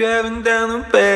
Driving down the back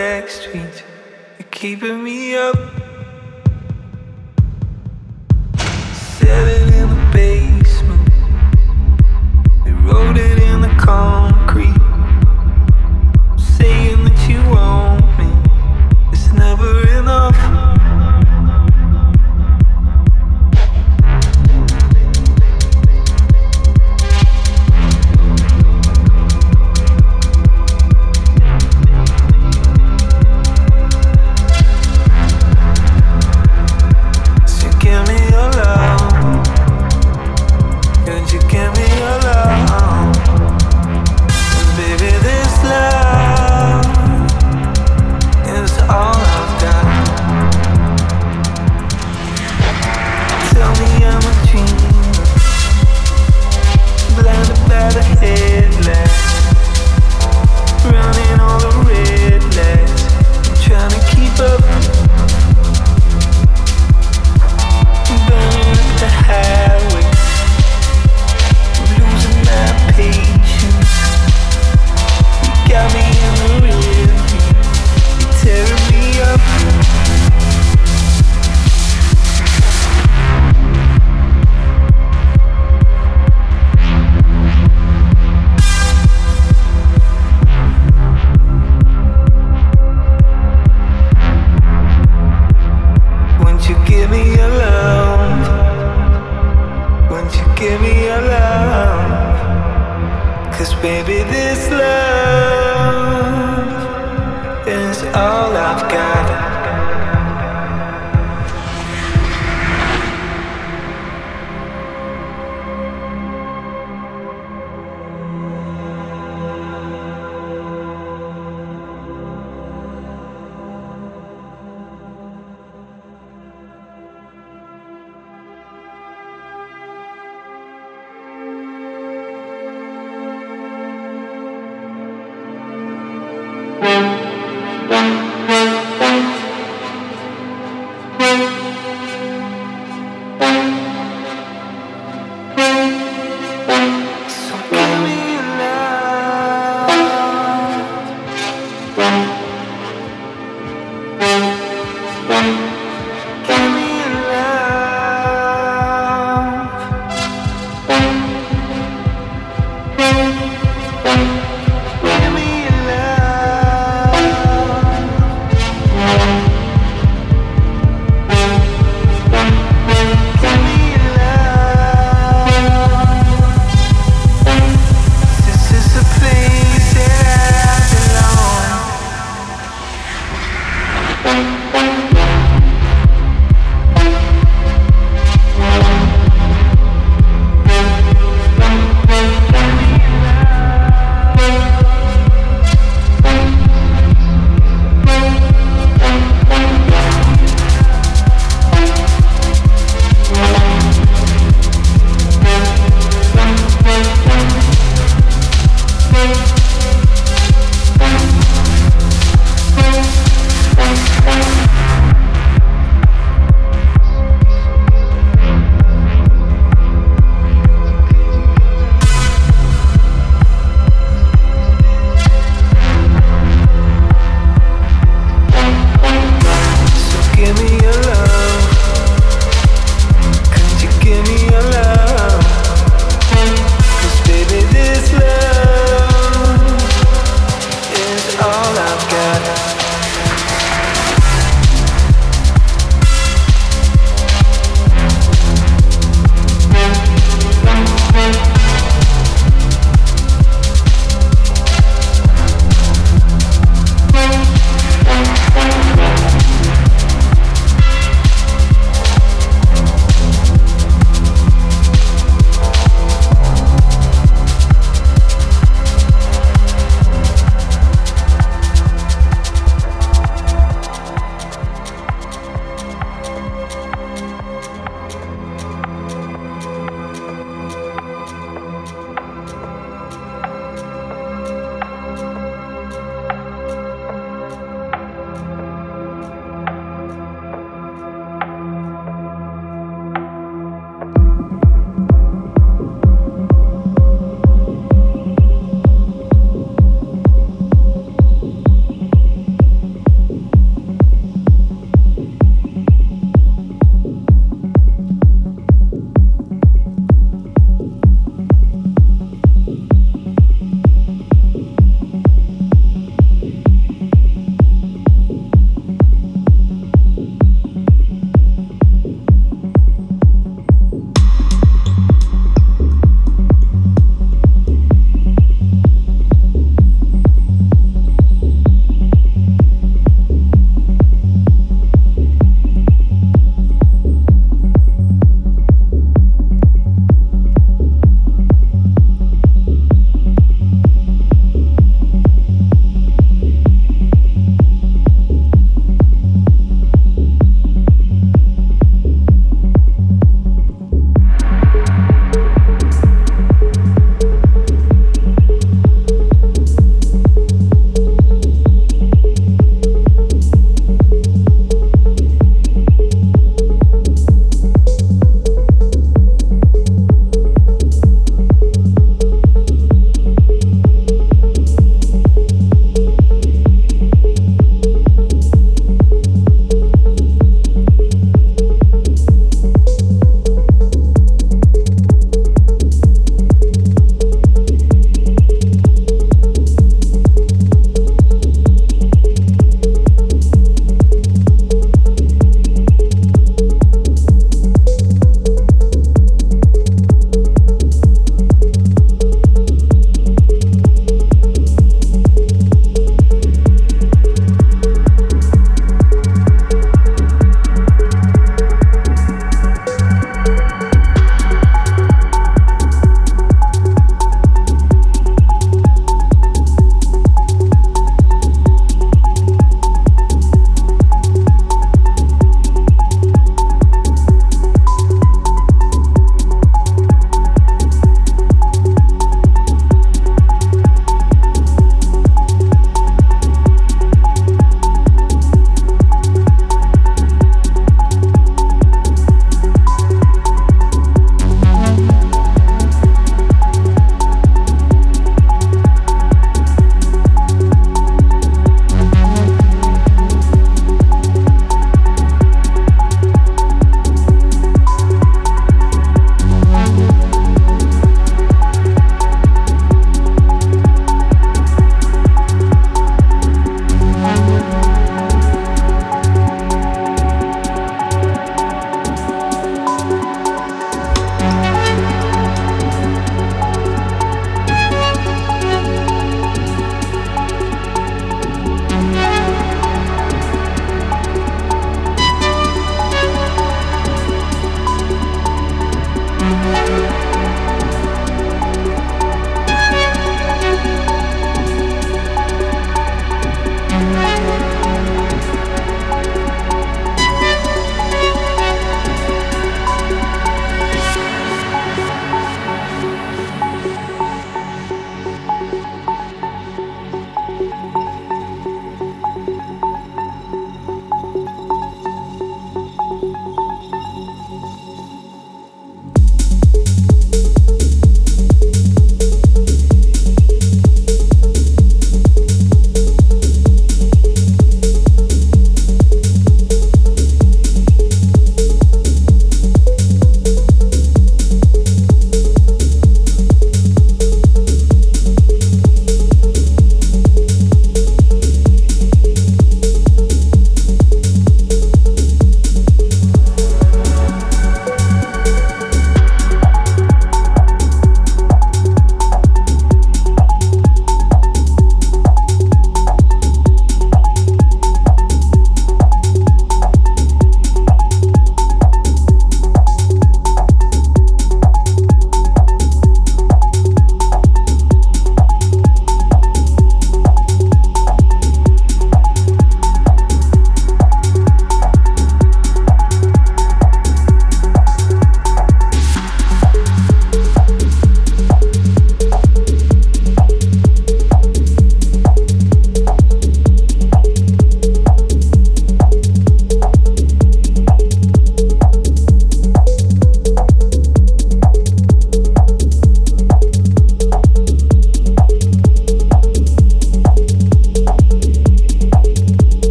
Bye.